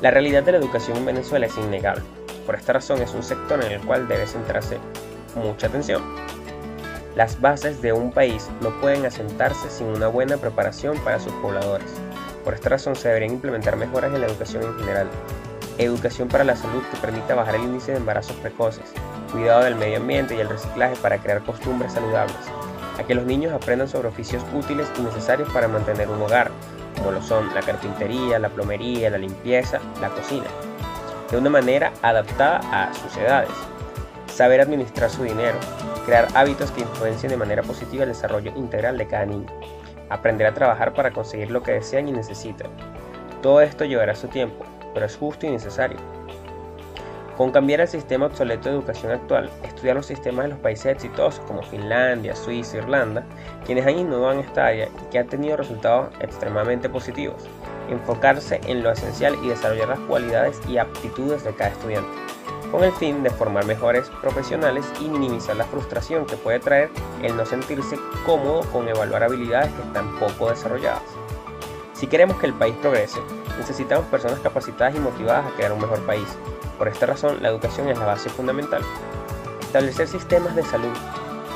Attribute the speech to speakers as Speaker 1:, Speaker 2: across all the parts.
Speaker 1: La realidad de la educación en Venezuela es innegable. Por esta razón es un sector en el cual debe centrarse mucha atención. Las bases de un país no pueden asentarse sin una buena preparación para sus pobladores. Por esta razón se deberían implementar mejoras en la educación en general. Educación para la salud que permita bajar el índice de embarazos precoces, cuidado del medio ambiente y el reciclaje para crear costumbres saludables, a que los niños aprendan sobre oficios útiles y necesarios para mantener un hogar, como lo son la carpintería, la plomería, la limpieza, la cocina, de una manera adaptada a sus edades. Saber administrar su dinero, crear hábitos que influencien de manera positiva el desarrollo integral de cada niño, aprender a trabajar para conseguir lo que desean y necesitan. Todo esto llevará su tiempo, pero es justo y necesario. Con cambiar el sistema obsoleto de educación actual, estudiar los sistemas de los países exitosos como Finlandia, Suiza, Irlanda, quienes han innovado en esta área y que han tenido resultados extremadamente positivos, enfocarse en lo esencial y desarrollar las cualidades y aptitudes de cada estudiante, con el fin de formar mejores profesionales y minimizar la frustración que puede traer el no sentirse cómodo con evaluar habilidades que están poco desarrolladas. Si queremos que el país progrese, necesitamos personas capacitadas y motivadas a crear un mejor país, por esta razón, la educación es la base fundamental. Establecer sistemas de salud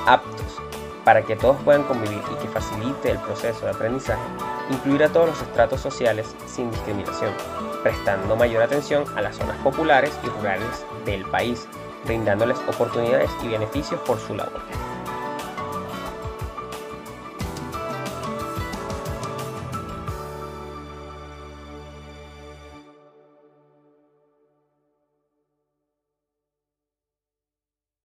Speaker 1: aptos para que todos puedan convivir y que facilite el proceso de aprendizaje, incluir a todos los estratos sociales sin discriminación, prestando mayor atención a las zonas populares y rurales del país, brindándoles oportunidades y beneficios por su labor.